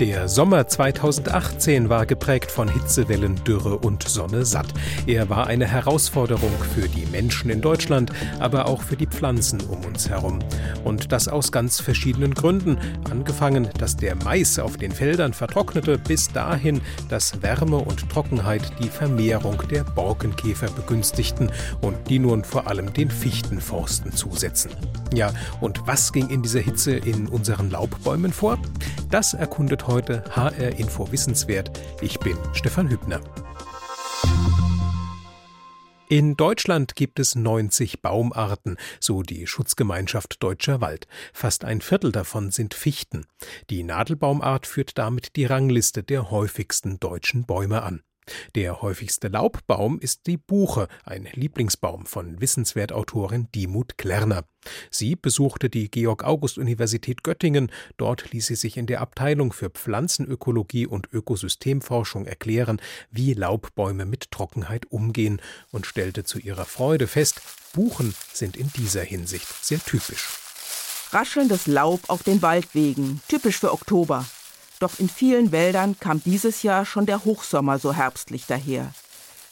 Der Sommer 2018 war geprägt von Hitzewellen, Dürre und Sonne satt. Er war eine Herausforderung für die Menschen in Deutschland, aber auch für die Pflanzen um uns herum. Und das aus ganz verschiedenen Gründen. Angefangen, dass der Mais auf den Feldern vertrocknete, bis dahin, dass Wärme und Trockenheit die Vermehrung der Borkenkäfer begünstigten und die nun vor allem den Fichtenforsten zusetzen. Ja, und was ging in dieser Hitze in unseren Laubbäumen vor? Das erkundet heute HR Info Wissenswert. Ich bin Stefan Hübner. In Deutschland gibt es 90 Baumarten, so die Schutzgemeinschaft Deutscher Wald. Fast ein Viertel davon sind Fichten. Die Nadelbaumart führt damit die Rangliste der häufigsten deutschen Bäume an. Der häufigste Laubbaum ist die Buche, ein Lieblingsbaum von Wissenswertautorin Dimut Klerner. Sie besuchte die Georg-August-Universität Göttingen. Dort ließ sie sich in der Abteilung für Pflanzenökologie und Ökosystemforschung erklären, wie Laubbäume mit Trockenheit umgehen und stellte zu ihrer Freude fest, Buchen sind in dieser Hinsicht sehr typisch. Raschelndes Laub auf den Waldwegen, typisch für Oktober. Doch in vielen Wäldern kam dieses Jahr schon der Hochsommer so herbstlich daher.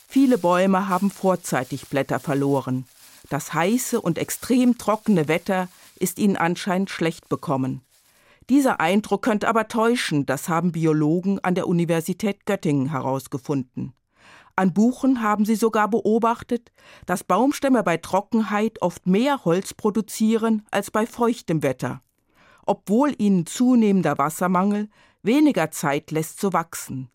Viele Bäume haben vorzeitig Blätter verloren. Das heiße und extrem trockene Wetter ist ihnen anscheinend schlecht bekommen. Dieser Eindruck könnte aber täuschen, das haben Biologen an der Universität Göttingen herausgefunden. An Buchen haben sie sogar beobachtet, dass Baumstämme bei Trockenheit oft mehr Holz produzieren als bei feuchtem Wetter, obwohl ihnen zunehmender Wassermangel weniger Zeit lässt zu wachsen.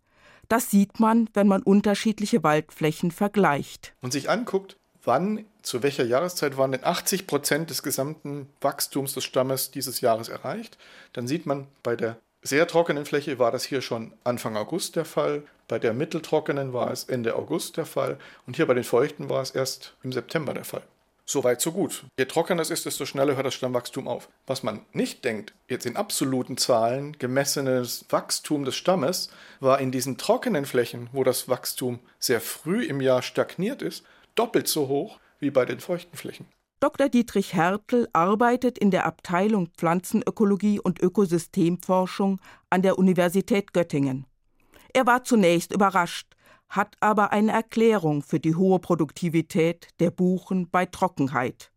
Das sieht man, wenn man unterschiedliche Waldflächen vergleicht. Und sich anguckt, wann, zu welcher Jahreszeit waren denn 80 Prozent des gesamten Wachstums des Stammes dieses Jahres erreicht, dann sieht man, bei der sehr trockenen Fläche war das hier schon Anfang August der Fall, bei der mitteltrockenen war es Ende August der Fall und hier bei den feuchten war es erst im September der Fall. So weit, so gut. Je trockener es ist, desto schneller hört das Stammwachstum auf. Was man nicht denkt, jetzt in absoluten Zahlen gemessenes Wachstum des Stammes war in diesen trockenen Flächen, wo das Wachstum sehr früh im Jahr stagniert ist, doppelt so hoch wie bei den feuchten Flächen. Dr. Dietrich Hertel arbeitet in der Abteilung Pflanzenökologie und Ökosystemforschung an der Universität Göttingen. Er war zunächst überrascht, hat aber eine Erklärung für die hohe Produktivität der Buchen bei Trockenheit.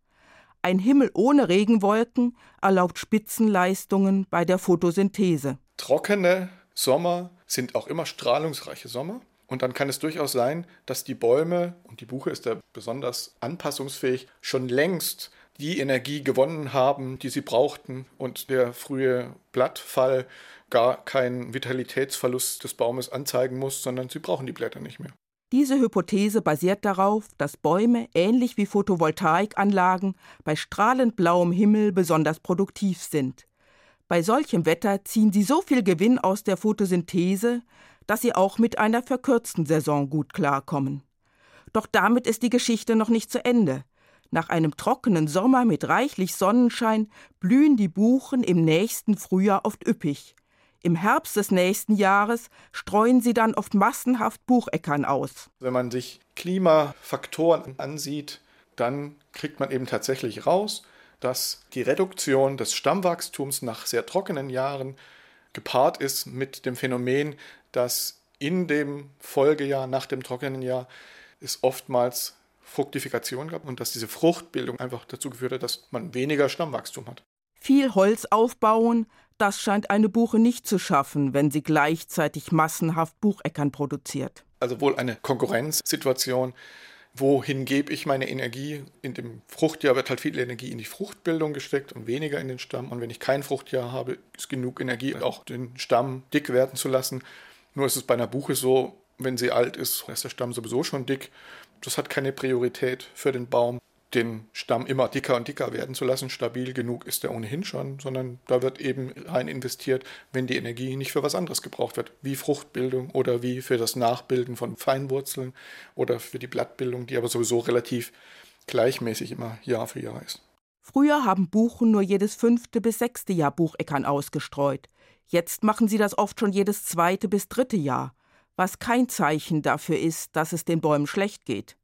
Ein Himmel ohne Regenwolken erlaubt Spitzenleistungen bei der Photosynthese. Trockene Sommer sind auch immer strahlungsreiche Sommer. Und dann kann es durchaus sein, dass die Bäume, und die Buche ist da besonders anpassungsfähig, schon längst die Energie gewonnen haben, die sie brauchten und der frühe Blattfall gar keinen Vitalitätsverlust des Baumes anzeigen muss, sondern sie brauchen die Blätter nicht mehr. Diese Hypothese basiert darauf, dass Bäume ähnlich wie Photovoltaikanlagen bei strahlend blauem Himmel besonders produktiv sind. Bei solchem Wetter ziehen sie so viel Gewinn aus der Photosynthese, dass sie auch mit einer verkürzten Saison gut klarkommen. Doch damit ist die Geschichte noch nicht zu Ende. Nach einem trockenen Sommer mit reichlich Sonnenschein blühen die Buchen im nächsten Frühjahr oft üppig. Im Herbst des nächsten Jahres streuen sie dann oft massenhaft Bucheckern aus. Wenn man sich Klimafaktoren ansieht, dann kriegt man eben tatsächlich raus, dass die Reduktion des Stammwachstums nach sehr trockenen Jahren gepaart ist mit dem Phänomen, dass in dem Folgejahr nach dem trockenen Jahr es oftmals Fruktifikation gab und dass diese Fruchtbildung einfach dazu geführt hat, dass man weniger Stammwachstum hat. Viel Holz aufbauen, das scheint eine Buche nicht zu schaffen, wenn sie gleichzeitig massenhaft Bucheckern produziert. Also wohl eine Konkurrenzsituation. Wohin gebe ich meine Energie? In dem Fruchtjahr wird halt viel Energie in die Fruchtbildung gesteckt und weniger in den Stamm. Und wenn ich kein Fruchtjahr habe, ist genug Energie, auch den Stamm dick werden zu lassen. Nur ist es bei einer Buche so, wenn sie alt ist, ist der Stamm sowieso schon dick. Das hat keine Priorität für den Baum den Stamm immer dicker und dicker werden zu lassen. Stabil genug ist er ohnehin schon, sondern da wird eben rein investiert, wenn die Energie nicht für was anderes gebraucht wird, wie Fruchtbildung oder wie für das Nachbilden von Feinwurzeln oder für die Blattbildung, die aber sowieso relativ gleichmäßig immer Jahr für Jahr ist. Früher haben Buchen nur jedes fünfte bis sechste Jahr Bucheckern ausgestreut. Jetzt machen sie das oft schon jedes zweite bis dritte Jahr, was kein Zeichen dafür ist, dass es den Bäumen schlecht geht.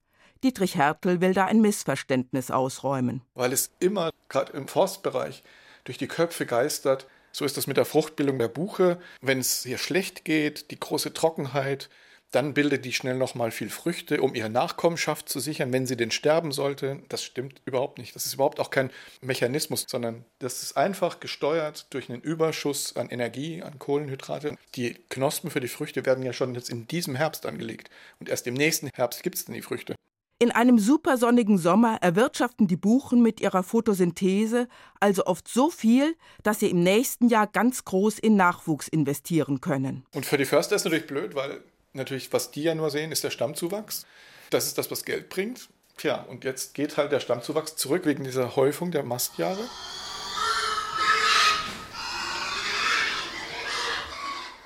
Dietrich Hertel will da ein Missverständnis ausräumen. Weil es immer, gerade im Forstbereich, durch die Köpfe geistert. So ist das mit der Fruchtbildung der Buche. Wenn es ihr schlecht geht, die große Trockenheit, dann bildet die schnell nochmal viel Früchte, um ihre Nachkommenschaft zu sichern, wenn sie denn sterben sollte. Das stimmt überhaupt nicht. Das ist überhaupt auch kein Mechanismus, sondern das ist einfach gesteuert durch einen Überschuss an Energie, an Kohlenhydrate. Die Knospen für die Früchte werden ja schon jetzt in diesem Herbst angelegt. Und erst im nächsten Herbst gibt es dann die Früchte. In einem supersonnigen Sommer erwirtschaften die Buchen mit ihrer Photosynthese also oft so viel, dass sie im nächsten Jahr ganz groß in Nachwuchs investieren können. Und für die Förster ist natürlich blöd, weil natürlich, was die ja nur sehen, ist der Stammzuwachs. Das ist das, was Geld bringt. Tja, und jetzt geht halt der Stammzuwachs zurück wegen dieser Häufung der Mastjahre.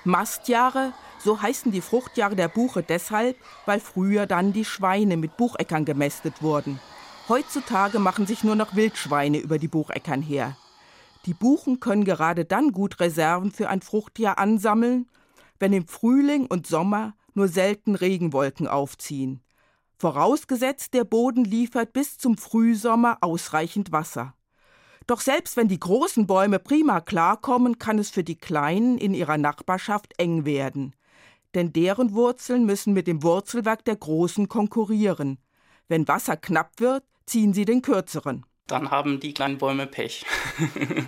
Mastjahre, so heißen die Fruchtjahre der Buche deshalb, weil früher dann die Schweine mit Bucheckern gemästet wurden. Heutzutage machen sich nur noch Wildschweine über die Bucheckern her. Die Buchen können gerade dann gut Reserven für ein Fruchtjahr ansammeln, wenn im Frühling und Sommer nur selten Regenwolken aufziehen. Vorausgesetzt, der Boden liefert bis zum Frühsommer ausreichend Wasser. Doch selbst wenn die großen Bäume prima klarkommen, kann es für die kleinen in ihrer Nachbarschaft eng werden. Denn deren Wurzeln müssen mit dem Wurzelwerk der großen konkurrieren. Wenn Wasser knapp wird, ziehen sie den kürzeren. Dann haben die kleinen Bäume Pech.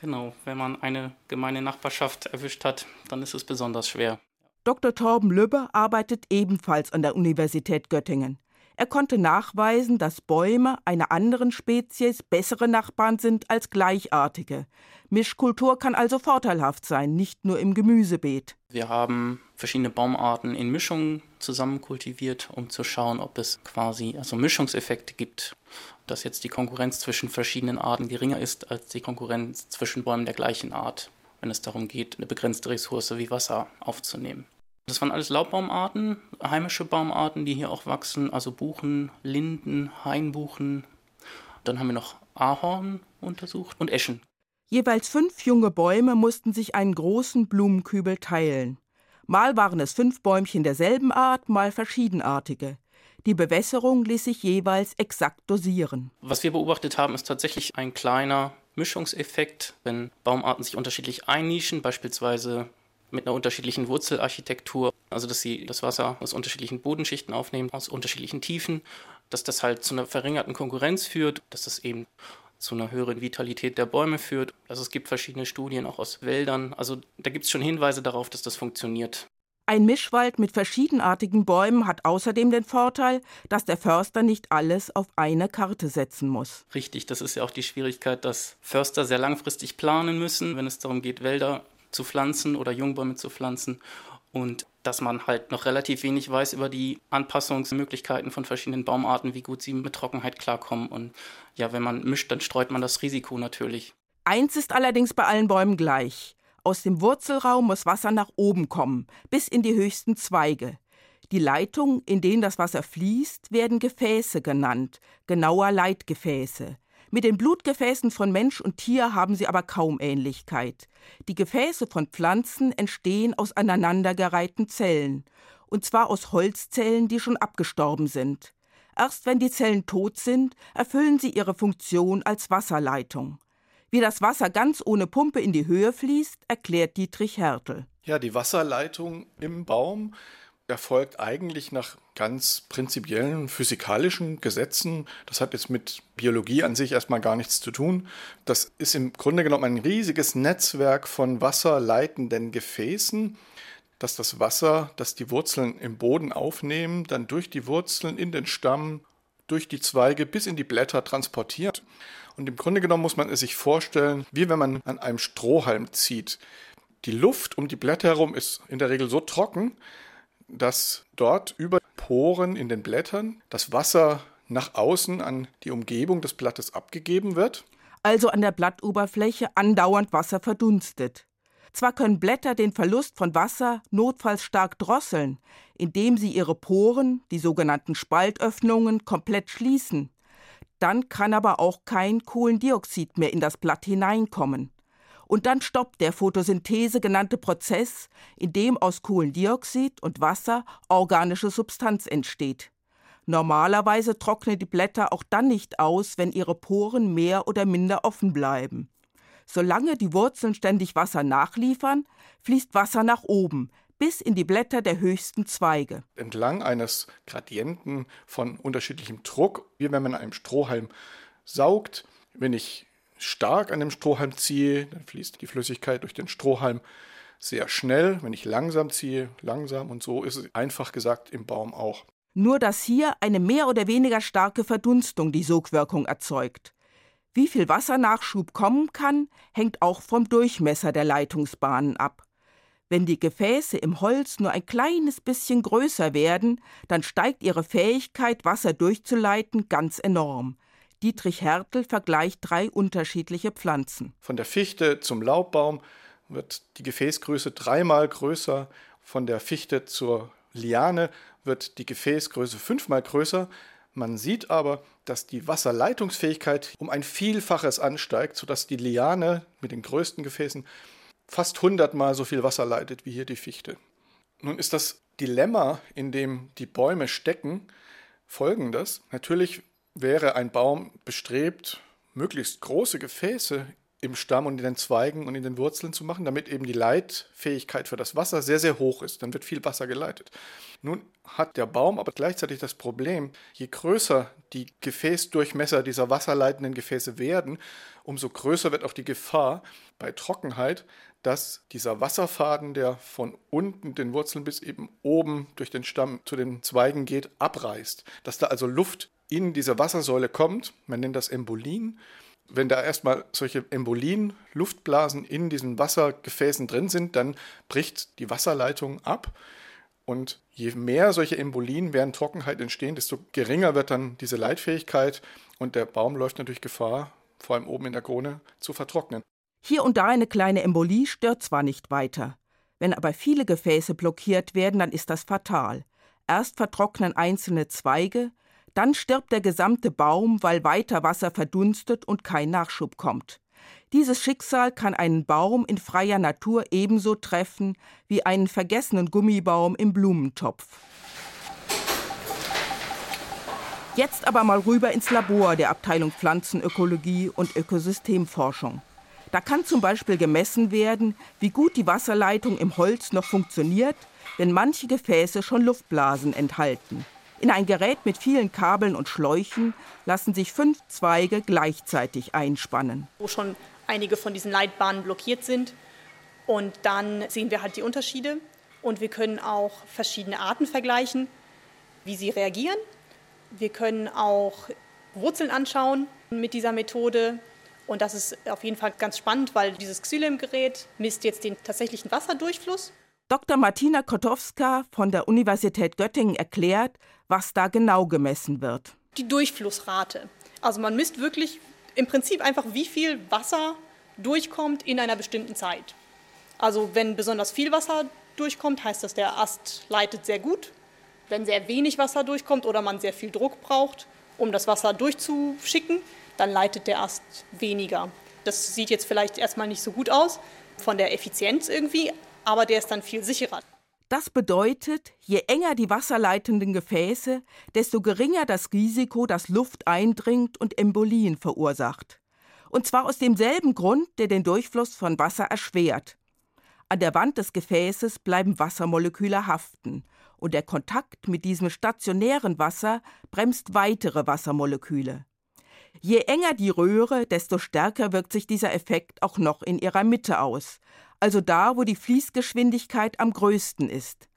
Genau, wenn man eine gemeine Nachbarschaft erwischt hat, dann ist es besonders schwer. Dr. Torben Lübbe arbeitet ebenfalls an der Universität Göttingen. Er konnte nachweisen, dass Bäume einer anderen Spezies bessere Nachbarn sind als gleichartige. Mischkultur kann also vorteilhaft sein, nicht nur im Gemüsebeet. Wir haben verschiedene Baumarten in Mischungen zusammen kultiviert, um zu schauen, ob es quasi also Mischungseffekte gibt dass jetzt die Konkurrenz zwischen verschiedenen Arten geringer ist als die Konkurrenz zwischen Bäumen der gleichen Art, wenn es darum geht, eine begrenzte Ressource wie Wasser aufzunehmen. Das waren alles Laubbaumarten, heimische Baumarten, die hier auch wachsen, also Buchen, Linden, Hainbuchen. Dann haben wir noch Ahorn untersucht und Eschen. Jeweils fünf junge Bäume mussten sich einen großen Blumenkübel teilen. Mal waren es fünf Bäumchen derselben Art, mal verschiedenartige. Die Bewässerung ließ sich jeweils exakt dosieren. Was wir beobachtet haben, ist tatsächlich ein kleiner Mischungseffekt, wenn Baumarten sich unterschiedlich einnischen, beispielsweise mit einer unterschiedlichen Wurzelarchitektur, also dass sie das Wasser aus unterschiedlichen Bodenschichten aufnehmen, aus unterschiedlichen Tiefen, dass das halt zu einer verringerten Konkurrenz führt, dass das eben zu einer höheren Vitalität der Bäume führt. Also es gibt verschiedene Studien auch aus Wäldern. Also da gibt es schon Hinweise darauf, dass das funktioniert. Ein Mischwald mit verschiedenartigen Bäumen hat außerdem den Vorteil, dass der Förster nicht alles auf eine Karte setzen muss. Richtig, das ist ja auch die Schwierigkeit, dass Förster sehr langfristig planen müssen, wenn es darum geht, Wälder zu pflanzen oder Jungbäume zu pflanzen. Und dass man halt noch relativ wenig weiß über die Anpassungsmöglichkeiten von verschiedenen Baumarten, wie gut sie mit Trockenheit klarkommen. Und ja, wenn man mischt, dann streut man das Risiko natürlich. Eins ist allerdings bei allen Bäumen gleich. Aus dem Wurzelraum muss Wasser nach oben kommen, bis in die höchsten Zweige. Die Leitungen, in denen das Wasser fließt, werden Gefäße genannt, genauer Leitgefäße. Mit den Blutgefäßen von Mensch und Tier haben sie aber kaum Ähnlichkeit. Die Gefäße von Pflanzen entstehen aus aneinandergereihten Zellen, und zwar aus Holzzellen, die schon abgestorben sind. Erst wenn die Zellen tot sind, erfüllen sie ihre Funktion als Wasserleitung. Wie das Wasser ganz ohne Pumpe in die Höhe fließt, erklärt Dietrich Hertel. Ja, die Wasserleitung im Baum erfolgt eigentlich nach ganz prinzipiellen physikalischen Gesetzen. Das hat jetzt mit Biologie an sich erstmal gar nichts zu tun. Das ist im Grunde genommen ein riesiges Netzwerk von wasserleitenden Gefäßen, dass das Wasser, das die Wurzeln im Boden aufnehmen, dann durch die Wurzeln in den Stamm, durch die Zweige bis in die Blätter transportiert. Und im Grunde genommen muss man es sich vorstellen, wie wenn man an einem Strohhalm zieht. Die Luft um die Blätter herum ist in der Regel so trocken, dass dort über Poren in den Blättern das Wasser nach außen an die Umgebung des Blattes abgegeben wird. Also an der Blattoberfläche andauernd Wasser verdunstet. Zwar können Blätter den Verlust von Wasser notfalls stark drosseln, indem sie ihre Poren, die sogenannten Spaltöffnungen, komplett schließen. Dann kann aber auch kein Kohlendioxid mehr in das Blatt hineinkommen. Und dann stoppt der Photosynthese genannte Prozess, in dem aus Kohlendioxid und Wasser organische Substanz entsteht. Normalerweise trocknen die Blätter auch dann nicht aus, wenn ihre Poren mehr oder minder offen bleiben. Solange die Wurzeln ständig Wasser nachliefern, fließt Wasser nach oben, bis in die Blätter der höchsten Zweige. Entlang eines Gradienten von unterschiedlichem Druck, wie wenn man einem Strohhalm saugt. Wenn ich stark an dem Strohhalm ziehe, dann fließt die Flüssigkeit durch den Strohhalm sehr schnell. Wenn ich langsam ziehe, langsam und so ist es einfach gesagt im Baum auch. Nur dass hier eine mehr oder weniger starke Verdunstung die Sogwirkung erzeugt. Wie viel Wassernachschub kommen kann, hängt auch vom Durchmesser der Leitungsbahnen ab. Wenn die Gefäße im Holz nur ein kleines bisschen größer werden, dann steigt ihre Fähigkeit, Wasser durchzuleiten, ganz enorm. Dietrich Hertel vergleicht drei unterschiedliche Pflanzen. Von der Fichte zum Laubbaum wird die Gefäßgröße dreimal größer, von der Fichte zur Liane wird die Gefäßgröße fünfmal größer. Man sieht aber, dass die Wasserleitungsfähigkeit um ein Vielfaches ansteigt, sodass die Liane mit den größten Gefäßen fast hundertmal so viel Wasser leitet wie hier die Fichte. Nun ist das Dilemma, in dem die Bäume stecken, folgendes. Natürlich wäre ein Baum bestrebt, möglichst große Gefäße im Stamm und in den Zweigen und in den Wurzeln zu machen, damit eben die Leitfähigkeit für das Wasser sehr, sehr hoch ist. Dann wird viel Wasser geleitet. Nun hat der Baum aber gleichzeitig das Problem, je größer die Gefäßdurchmesser dieser wasserleitenden Gefäße werden, umso größer wird auch die Gefahr bei Trockenheit, dass dieser Wasserfaden, der von unten den Wurzeln bis eben oben durch den Stamm zu den Zweigen geht, abreißt. Dass da also Luft in diese Wassersäule kommt, man nennt das Embolien. Wenn da erstmal solche Embolien, Luftblasen in diesen Wassergefäßen drin sind, dann bricht die Wasserleitung ab. Und je mehr solche Embolien während Trockenheit entstehen, desto geringer wird dann diese Leitfähigkeit und der Baum läuft natürlich Gefahr, vor allem oben in der Krone, zu vertrocknen. Hier und da eine kleine Embolie stört zwar nicht weiter. Wenn aber viele Gefäße blockiert werden, dann ist das fatal. Erst vertrocknen einzelne Zweige, dann stirbt der gesamte Baum, weil weiter Wasser verdunstet und kein Nachschub kommt. Dieses Schicksal kann einen Baum in freier Natur ebenso treffen wie einen vergessenen Gummibaum im Blumentopf. Jetzt aber mal rüber ins Labor der Abteilung Pflanzenökologie und Ökosystemforschung. Da kann zum Beispiel gemessen werden, wie gut die Wasserleitung im Holz noch funktioniert, wenn manche Gefäße schon Luftblasen enthalten. In ein Gerät mit vielen Kabeln und Schläuchen lassen sich fünf Zweige gleichzeitig einspannen. Wo schon einige von diesen Leitbahnen blockiert sind. Und dann sehen wir halt die Unterschiede. Und wir können auch verschiedene Arten vergleichen, wie sie reagieren. Wir können auch Wurzeln anschauen mit dieser Methode. Und das ist auf jeden Fall ganz spannend, weil dieses Xylem-Gerät misst jetzt den tatsächlichen Wasserdurchfluss. Dr. Martina Kotowska von der Universität Göttingen erklärt, was da genau gemessen wird. Die Durchflussrate. Also man misst wirklich im Prinzip einfach, wie viel Wasser durchkommt in einer bestimmten Zeit. Also wenn besonders viel Wasser durchkommt, heißt das, der Ast leitet sehr gut. Wenn sehr wenig Wasser durchkommt oder man sehr viel Druck braucht, um das Wasser durchzuschicken, dann leitet der Ast weniger. Das sieht jetzt vielleicht erstmal nicht so gut aus von der Effizienz irgendwie, aber der ist dann viel sicherer. Das bedeutet, je enger die wasserleitenden Gefäße, desto geringer das Risiko, dass Luft eindringt und Embolien verursacht. Und zwar aus demselben Grund, der den Durchfluss von Wasser erschwert. An der Wand des Gefäßes bleiben Wassermoleküle haften, und der Kontakt mit diesem stationären Wasser bremst weitere Wassermoleküle. Je enger die Röhre, desto stärker wirkt sich dieser Effekt auch noch in ihrer Mitte aus, also da, wo die Fließgeschwindigkeit am größten ist.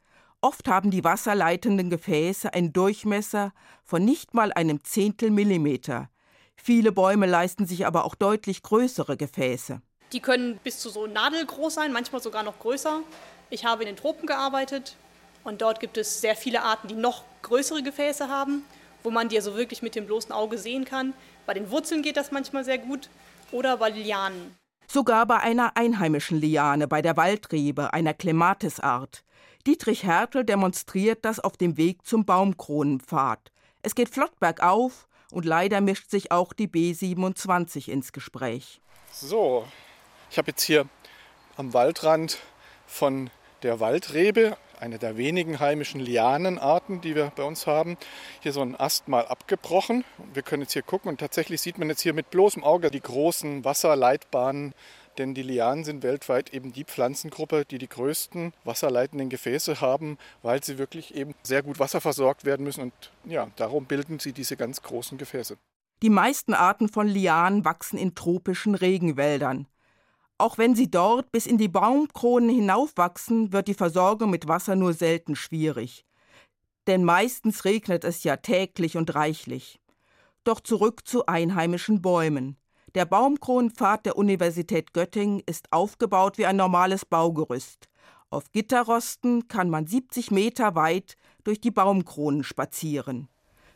Oft haben die wasserleitenden Gefäße einen Durchmesser von nicht mal einem Zehntel Millimeter. Viele Bäume leisten sich aber auch deutlich größere Gefäße. Die können bis zu so nadelgroß sein, manchmal sogar noch größer. Ich habe in den Tropen gearbeitet und dort gibt es sehr viele Arten, die noch größere Gefäße haben, wo man die also wirklich mit dem bloßen Auge sehen kann. Bei den Wurzeln geht das manchmal sehr gut oder bei Lianen. Sogar bei einer einheimischen Liane, bei der Waldrebe, einer Clematisart. Dietrich Hertel demonstriert das auf dem Weg zum Baumkronenpfad. Es geht flott bergauf und leider mischt sich auch die B27 ins Gespräch. So, ich habe jetzt hier am Waldrand von der Waldrebe eine der wenigen heimischen Lianenarten, die wir bei uns haben. Hier so ein Ast mal abgebrochen. Wir können jetzt hier gucken und tatsächlich sieht man jetzt hier mit bloßem Auge die großen Wasserleitbahnen denn die Lianen sind weltweit eben die Pflanzengruppe, die die größten wasserleitenden Gefäße haben, weil sie wirklich eben sehr gut wasserversorgt werden müssen und ja, darum bilden sie diese ganz großen Gefäße. Die meisten Arten von Lianen wachsen in tropischen Regenwäldern. Auch wenn sie dort bis in die Baumkronen hinaufwachsen, wird die Versorgung mit Wasser nur selten schwierig. Denn meistens regnet es ja täglich und reichlich. Doch zurück zu einheimischen Bäumen. Der Baumkronenpfad der Universität Göttingen ist aufgebaut wie ein normales Baugerüst. Auf Gitterrosten kann man 70 Meter weit durch die Baumkronen spazieren.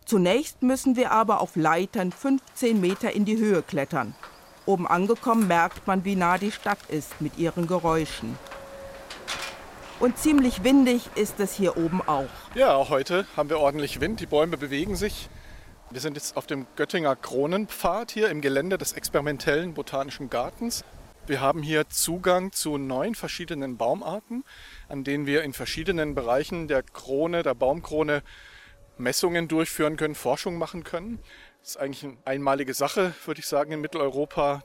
Zunächst müssen wir aber auf Leitern 15 Meter in die Höhe klettern. Oben angekommen merkt man, wie nah die Stadt ist mit ihren Geräuschen. Und ziemlich windig ist es hier oben auch. Ja, heute haben wir ordentlich Wind. Die Bäume bewegen sich. Wir sind jetzt auf dem Göttinger Kronenpfad hier im Gelände des experimentellen Botanischen Gartens. Wir haben hier Zugang zu neun verschiedenen Baumarten, an denen wir in verschiedenen Bereichen der Krone, der Baumkrone Messungen durchführen können, Forschung machen können. Das ist eigentlich eine einmalige Sache, würde ich sagen, in Mitteleuropa,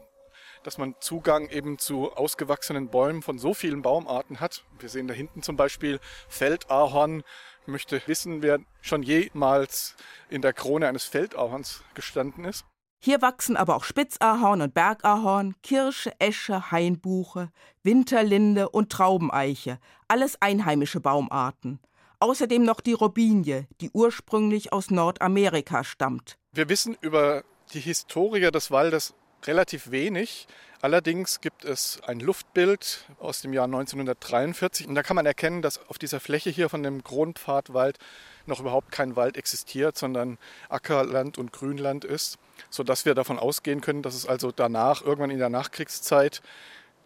dass man Zugang eben zu ausgewachsenen Bäumen von so vielen Baumarten hat. Wir sehen da hinten zum Beispiel Feldahorn. Ich möchte wissen, wer schon jemals in der Krone eines Feldahorns gestanden ist. Hier wachsen aber auch Spitzahorn und Bergahorn, Kirsche, Esche, Hainbuche, Winterlinde und Traubeneiche, alles einheimische Baumarten. Außerdem noch die Robinie, die ursprünglich aus Nordamerika stammt. Wir wissen über die Historie des Waldes relativ wenig. Allerdings gibt es ein Luftbild aus dem Jahr 1943 und da kann man erkennen, dass auf dieser Fläche hier von dem Grundpfadwald noch überhaupt kein Wald existiert, sondern Ackerland und Grünland ist, sodass wir davon ausgehen können, dass es also danach, irgendwann in der Nachkriegszeit,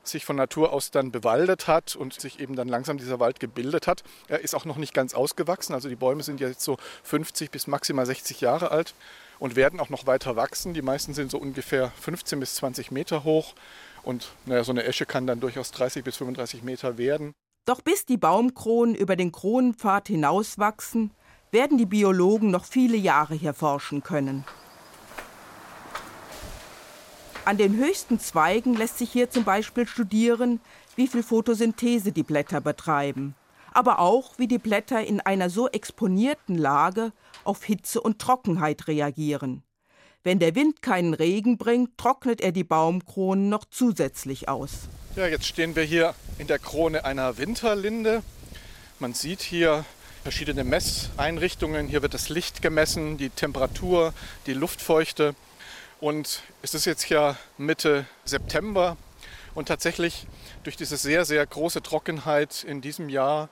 sich von Natur aus dann bewaldet hat und sich eben dann langsam dieser Wald gebildet hat. Er ist auch noch nicht ganz ausgewachsen, also die Bäume sind jetzt so 50 bis maximal 60 Jahre alt und werden auch noch weiter wachsen. Die meisten sind so ungefähr 15 bis 20 Meter hoch und naja, so eine Esche kann dann durchaus 30 bis 35 Meter werden. Doch bis die Baumkronen über den Kronenpfad hinauswachsen, werden die Biologen noch viele Jahre hier forschen können. An den höchsten Zweigen lässt sich hier zum Beispiel studieren, wie viel Photosynthese die Blätter betreiben, aber auch, wie die Blätter in einer so exponierten Lage auf Hitze und Trockenheit reagieren. Wenn der Wind keinen Regen bringt, trocknet er die Baumkronen noch zusätzlich aus. Ja, jetzt stehen wir hier in der Krone einer Winterlinde. Man sieht hier verschiedene Messeinrichtungen. Hier wird das Licht gemessen, die Temperatur, die Luftfeuchte. Und es ist jetzt ja Mitte September. Und tatsächlich durch diese sehr, sehr große Trockenheit in diesem Jahr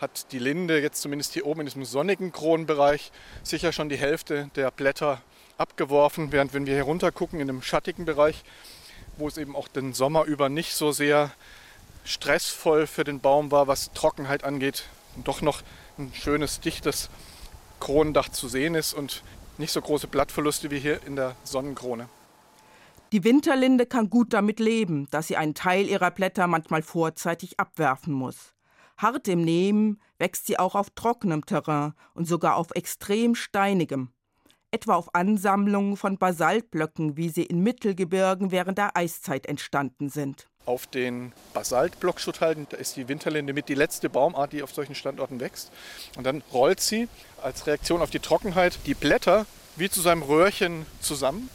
hat die Linde jetzt zumindest hier oben in diesem sonnigen Kronenbereich sicher schon die Hälfte der Blätter abgeworfen, während wenn wir hier runter gucken in dem schattigen Bereich, wo es eben auch den Sommer über nicht so sehr stressvoll für den Baum war, was Trockenheit angeht, doch noch ein schönes, dichtes Kronendach zu sehen ist. Und nicht so große Blattverluste wie hier in der Sonnenkrone. Die Winterlinde kann gut damit leben, dass sie einen Teil ihrer Blätter manchmal vorzeitig abwerfen muss. Hart im Nehmen wächst sie auch auf trockenem Terrain und sogar auf extrem steinigem, etwa auf Ansammlungen von Basaltblöcken, wie sie in Mittelgebirgen während der Eiszeit entstanden sind. Auf den Basaltblockschutthalden da ist die Winterlinde mit die letzte Baumart, die auf solchen Standorten wächst. Und dann rollt sie als Reaktion auf die Trockenheit die Blätter wie zu seinem Röhrchen zusammen.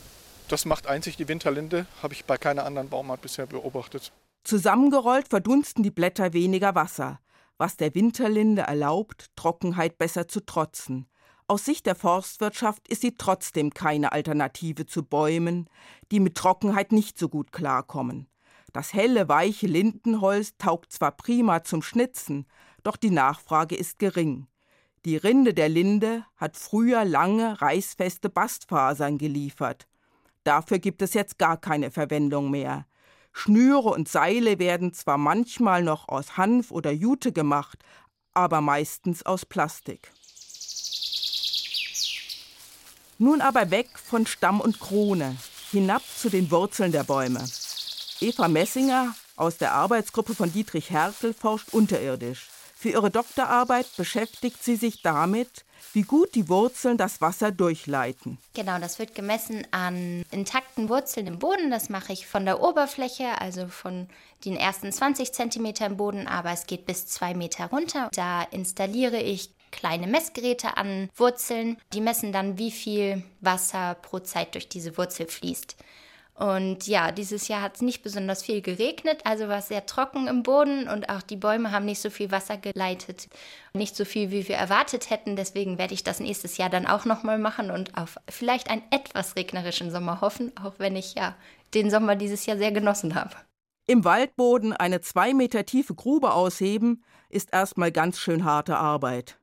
Das macht einzig die Winterlinde, habe ich bei keiner anderen Baumart bisher beobachtet. Zusammengerollt verdunsten die Blätter weniger Wasser, was der Winterlinde erlaubt, Trockenheit besser zu trotzen. Aus Sicht der Forstwirtschaft ist sie trotzdem keine Alternative zu Bäumen, die mit Trockenheit nicht so gut klarkommen. Das helle, weiche Lindenholz taugt zwar prima zum Schnitzen, doch die Nachfrage ist gering. Die Rinde der Linde hat früher lange, reißfeste Bastfasern geliefert. Dafür gibt es jetzt gar keine Verwendung mehr. Schnüre und Seile werden zwar manchmal noch aus Hanf oder Jute gemacht, aber meistens aus Plastik. Nun aber weg von Stamm und Krone, hinab zu den Wurzeln der Bäume. Eva Messinger aus der Arbeitsgruppe von Dietrich Hertel forscht unterirdisch. Für ihre Doktorarbeit beschäftigt sie sich damit, wie gut die Wurzeln das Wasser durchleiten. Genau, das wird gemessen an intakten Wurzeln im Boden. Das mache ich von der Oberfläche, also von den ersten 20 Zentimeter im Boden, aber es geht bis zwei Meter runter. Da installiere ich kleine Messgeräte an Wurzeln. Die messen dann, wie viel Wasser pro Zeit durch diese Wurzel fließt. Und ja, dieses Jahr hat es nicht besonders viel geregnet, also war es sehr trocken im Boden und auch die Bäume haben nicht so viel Wasser geleitet. Nicht so viel, wie wir erwartet hätten. Deswegen werde ich das nächstes Jahr dann auch nochmal machen und auf vielleicht einen etwas regnerischen Sommer hoffen, auch wenn ich ja den Sommer dieses Jahr sehr genossen habe. Im Waldboden eine zwei Meter tiefe Grube ausheben, ist erstmal ganz schön harte Arbeit.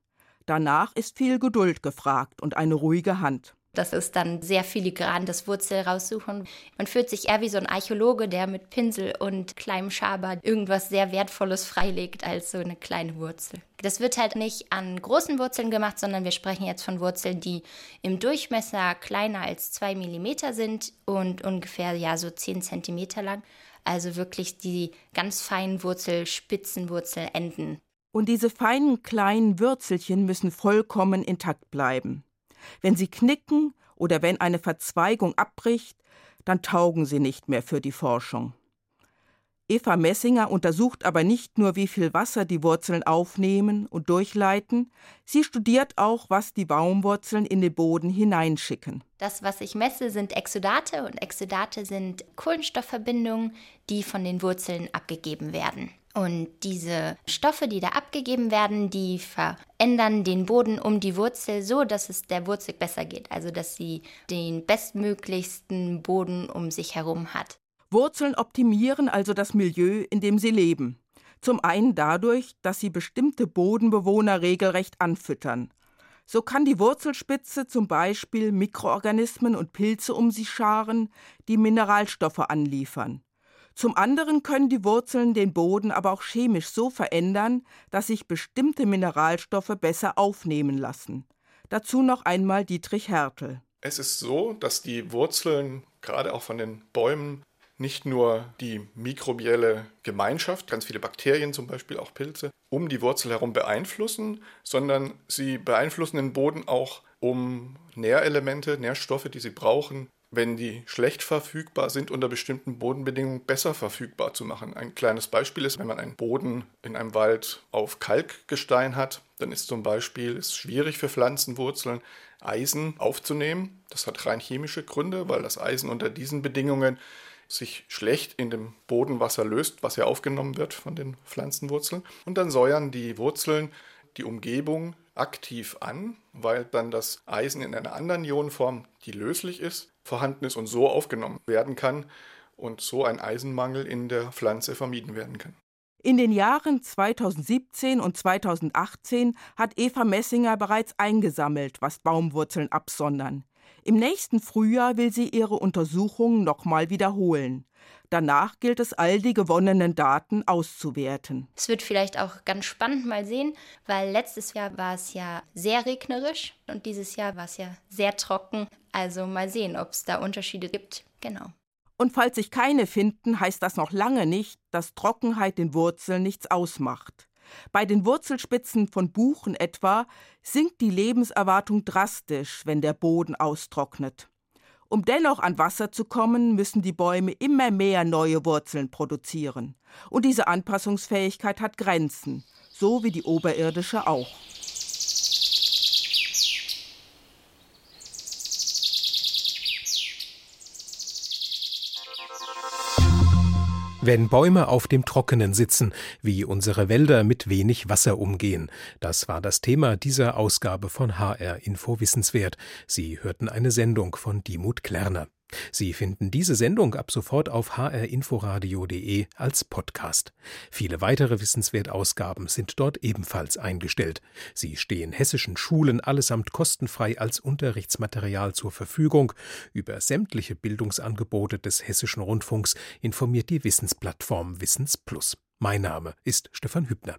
Danach ist viel Geduld gefragt und eine ruhige Hand. Das ist dann sehr filigran, das Wurzel raussuchen. Man fühlt sich eher wie so ein Archäologe, der mit Pinsel und kleinem Schaber irgendwas sehr Wertvolles freilegt als so eine kleine Wurzel. Das wird halt nicht an großen Wurzeln gemacht, sondern wir sprechen jetzt von Wurzeln, die im Durchmesser kleiner als zwei Millimeter sind und ungefähr ja so zehn Zentimeter lang. Also wirklich die ganz feinen Wurzelspitzen, Wurzelenden. Und diese feinen kleinen Würzelchen müssen vollkommen intakt bleiben. Wenn sie knicken oder wenn eine Verzweigung abbricht, dann taugen sie nicht mehr für die Forschung. Eva Messinger untersucht aber nicht nur, wie viel Wasser die Wurzeln aufnehmen und durchleiten, sie studiert auch, was die Baumwurzeln in den Boden hineinschicken. Das, was ich messe, sind Exudate und Exudate sind Kohlenstoffverbindungen, die von den Wurzeln abgegeben werden. Und diese Stoffe, die da abgegeben werden, die verändern den Boden um die Wurzel so, dass es der Wurzel besser geht. Also dass sie den bestmöglichsten Boden um sich herum hat. Wurzeln optimieren also das Milieu, in dem sie leben. Zum einen dadurch, dass sie bestimmte Bodenbewohner regelrecht anfüttern. So kann die Wurzelspitze zum Beispiel Mikroorganismen und Pilze um sich scharen, die Mineralstoffe anliefern. Zum anderen können die Wurzeln den Boden aber auch chemisch so verändern, dass sich bestimmte Mineralstoffe besser aufnehmen lassen. Dazu noch einmal Dietrich Hertel. Es ist so, dass die Wurzeln gerade auch von den Bäumen nicht nur die mikrobielle Gemeinschaft, ganz viele Bakterien zum Beispiel, auch Pilze, um die Wurzel herum beeinflussen, sondern sie beeinflussen den Boden auch, um Nährelemente, Nährstoffe, die sie brauchen, wenn die schlecht verfügbar sind, unter bestimmten Bodenbedingungen besser verfügbar zu machen. Ein kleines Beispiel ist, wenn man einen Boden in einem Wald auf Kalkgestein hat, dann ist zum Beispiel es schwierig für Pflanzenwurzeln, Eisen aufzunehmen. Das hat rein chemische Gründe, weil das Eisen unter diesen Bedingungen sich schlecht in dem Bodenwasser löst, was ja aufgenommen wird von den Pflanzenwurzeln. Und dann säuern die Wurzeln die Umgebung aktiv an, weil dann das Eisen in einer anderen Ionenform, die löslich ist, vorhanden ist und so aufgenommen werden kann und so ein Eisenmangel in der Pflanze vermieden werden kann. In den Jahren 2017 und 2018 hat Eva Messinger bereits eingesammelt, was Baumwurzeln absondern. Im nächsten Frühjahr will sie ihre Untersuchungen nochmal wiederholen. Danach gilt es, all die gewonnenen Daten auszuwerten. Es wird vielleicht auch ganz spannend mal sehen, weil letztes Jahr war es ja sehr regnerisch und dieses Jahr war es ja sehr trocken. Also mal sehen, ob es da Unterschiede gibt. Genau. Und falls sich keine finden, heißt das noch lange nicht, dass Trockenheit den Wurzeln nichts ausmacht. Bei den Wurzelspitzen von Buchen etwa sinkt die Lebenserwartung drastisch, wenn der Boden austrocknet. Um dennoch an Wasser zu kommen, müssen die Bäume immer mehr neue Wurzeln produzieren. Und diese Anpassungsfähigkeit hat Grenzen, so wie die oberirdische auch. Wenn Bäume auf dem Trockenen sitzen, wie unsere Wälder mit wenig Wasser umgehen. Das war das Thema dieser Ausgabe von HR Info Wissenswert. Sie hörten eine Sendung von Dimut Klerner. Sie finden diese Sendung ab sofort auf hrinforadio.de als Podcast. Viele weitere Wissenswertausgaben sind dort ebenfalls eingestellt. Sie stehen hessischen Schulen allesamt kostenfrei als Unterrichtsmaterial zur Verfügung. Über sämtliche Bildungsangebote des Hessischen Rundfunks informiert die Wissensplattform Wissensplus. Mein Name ist Stefan Hübner.